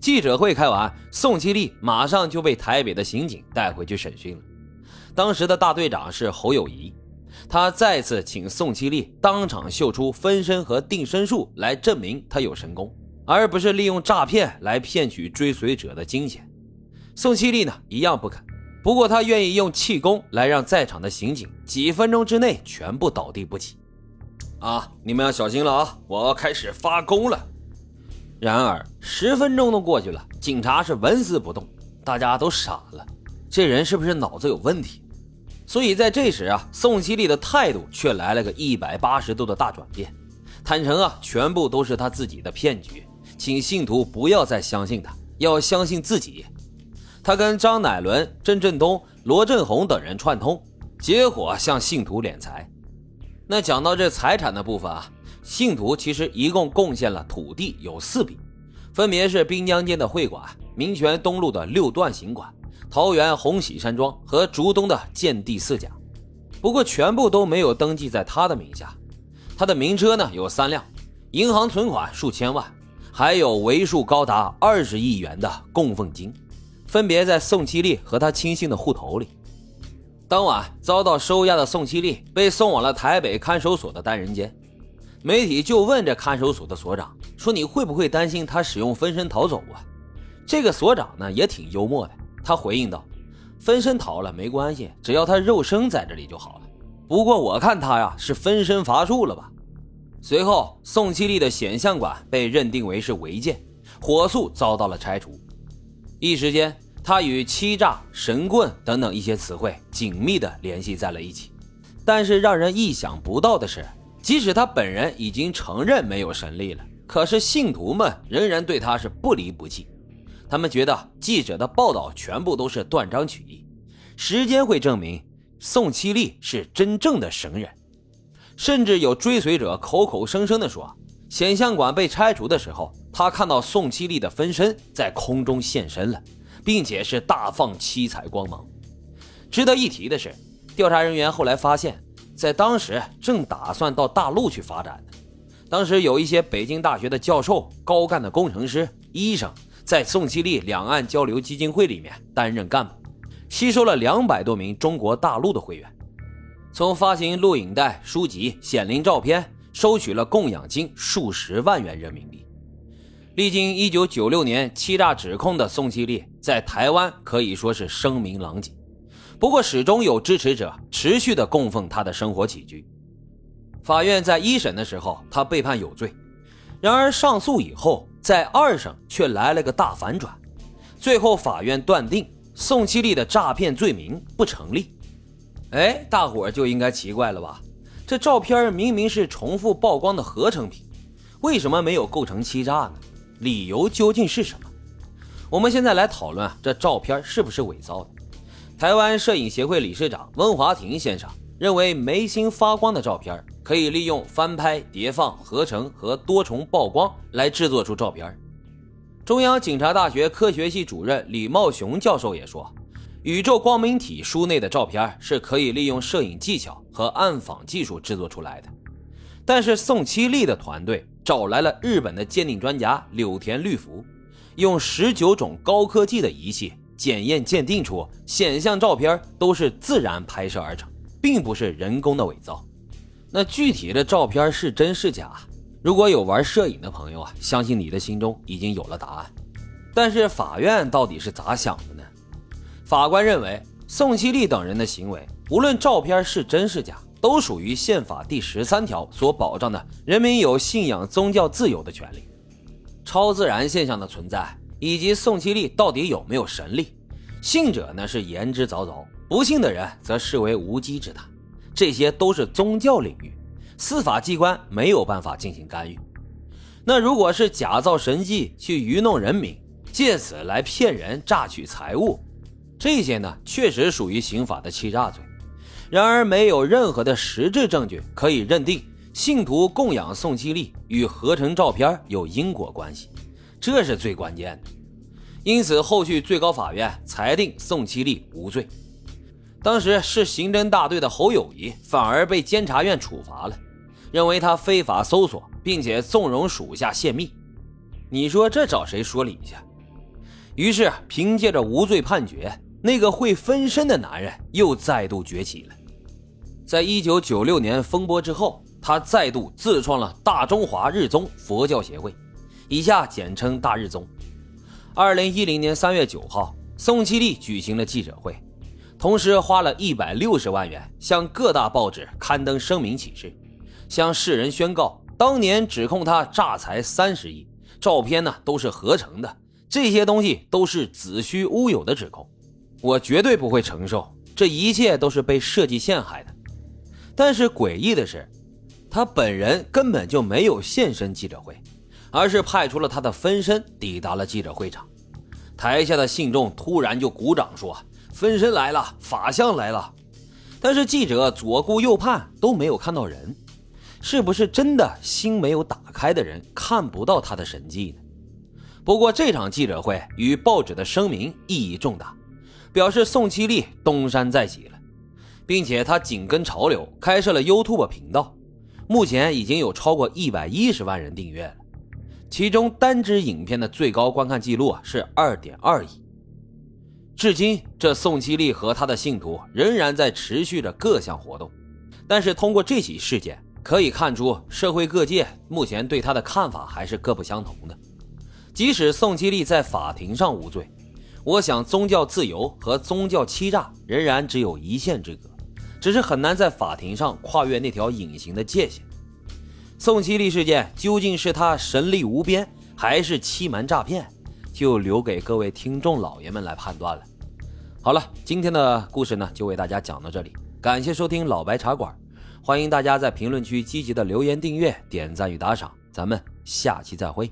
记者会开完，宋七力马上就被台北的刑警带回去审讯了。当时的大队长是侯友谊，他再次请宋七力当场秀出分身和定身术来证明他有神功，而不是利用诈骗来骗取追随者的金钱。宋七力呢，一样不肯。不过他愿意用气功来让在场的刑警几分钟之内全部倒地不起。啊，你们要小心了啊！我要开始发功了。然而十分钟都过去了，警察是纹丝不动，大家都傻了，这人是不是脑子有问题？所以在这时啊，宋希丽的态度却来了个一百八十度的大转变，坦诚啊，全部都是他自己的骗局，请信徒不要再相信他，要相信自己。他跟张乃伦、郑振东、罗振宏等人串通，结伙向信徒敛财。那讲到这财产的部分啊，信徒其实一共贡献了土地有四笔，分别是滨江间的会馆、民权东路的六段行馆、桃园红喜山庄和竹东的建地四甲。不过全部都没有登记在他的名下。他的名车呢有三辆，银行存款数千万，还有为数高达二十亿元的供奉金。分别在宋七力和他亲信的户头里。当晚遭到收押的宋七力被送往了台北看守所的单人间。媒体就问这看守所的所长说：“你会不会担心他使用分身逃走啊？”这个所长呢也挺幽默的，他回应道：“分身逃了没关系，只要他肉身在这里就好了。不过我看他呀是分身乏术了吧。”随后，宋七力的显像馆被认定为是违建，火速遭到了拆除。一时间，他与欺诈、神棍等等一些词汇紧密地联系在了一起。但是让人意想不到的是，即使他本人已经承认没有神力了，可是信徒们仍然对他是不离不弃。他们觉得记者的报道全部都是断章取义。时间会证明宋七力是真正的神人。甚至有追随者口口声声地说。显像馆被拆除的时候，他看到宋七力的分身在空中现身了，并且是大放七彩光芒。值得一提的是，调查人员后来发现，在当时正打算到大陆去发展的，当时有一些北京大学的教授、高干的工程师、医生，在宋希力两岸交流基金会里面担任干部，吸收了两百多名中国大陆的会员，从发行录影带、书籍、显灵照片。收取了供养金数十万元人民币。历经一九九六年欺诈指控的宋希力，在台湾可以说是声名狼藉。不过，始终有支持者持续的供奉他的生活起居。法院在一审的时候，他被判有罪。然而上诉以后，在二审却来了个大反转。最后，法院断定宋七力的诈骗罪名不成立。哎，大伙就应该奇怪了吧？这照片明明是重复曝光的合成品，为什么没有构成欺诈呢？理由究竟是什么？我们现在来讨论这照片是不是伪造的。台湾摄影协会理事长温华庭先生认为，眉心发光的照片可以利用翻拍、叠放、合成和多重曝光来制作出照片。中央警察大学科学系主任李茂雄教授也说。宇宙光明体书内的照片是可以利用摄影技巧和暗访技术制作出来的，但是宋七力的团队找来了日本的鉴定专家柳田律福，用十九种高科技的仪器检验鉴定出显像照片都是自然拍摄而成，并不是人工的伪造。那具体的照片是真是假？如果有玩摄影的朋友啊，相信你的心中已经有了答案。但是法院到底是咋想的呢？法官认为，宋七力等人的行为，无论照片是真是假，都属于宪法第十三条所保障的人民有信仰宗教自由的权利。超自然现象的存在，以及宋七力到底有没有神力，信者呢是言之凿凿，不信的人则视为无稽之谈。这些都是宗教领域，司法机关没有办法进行干预。那如果是假造神迹去愚弄人民，借此来骗人榨取财物。这些呢，确实属于刑法的欺诈罪，然而没有任何的实质证据可以认定信徒供养宋七力与合成照片有因果关系，这是最关键的。因此，后续最高法院裁定宋七力无罪。当时是刑侦大队的侯友谊反而被监察院处罚了，认为他非法搜索并且纵容属下泄密。你说这找谁说理去？于是凭借着无罪判决，那个会分身的男人又再度崛起了。在一九九六年风波之后，他再度自创了大中华日宗佛教协会，以下简称大日宗。二零一零年三月九号，宋七力举行了记者会，同时花了一百六十万元向各大报纸刊登声明启事，向世人宣告当年指控他诈财三十亿，照片呢都是合成的，这些东西都是子虚乌有的指控，我绝对不会承受，这一切都是被设计陷害的。但是诡异的是，他本人根本就没有现身记者会，而是派出了他的分身抵达了记者会场。台下的信众突然就鼓掌说：“分身来了，法相来了。”但是记者左顾右盼都没有看到人，是不是真的心没有打开的人看不到他的神迹呢？不过这场记者会与报纸的声明意义重大，表示宋七力东山再起了。并且他紧跟潮流，开设了 YouTube 频道，目前已经有超过一百一十万人订阅，其中单支影片的最高观看记录是二点二亿。至今，这宋七力和他的信徒仍然在持续着各项活动，但是通过这起事件可以看出，社会各界目前对他的看法还是各不相同的。即使宋七力在法庭上无罪，我想宗教自由和宗教欺诈仍然只有一线之隔。只是很难在法庭上跨越那条隐形的界限。宋七立事件究竟是他神力无边，还是欺瞒诈骗，就留给各位听众老爷们来判断了。好了，今天的故事呢，就为大家讲到这里。感谢收听老白茶馆，欢迎大家在评论区积极的留言、订阅、点赞与打赏。咱们下期再会。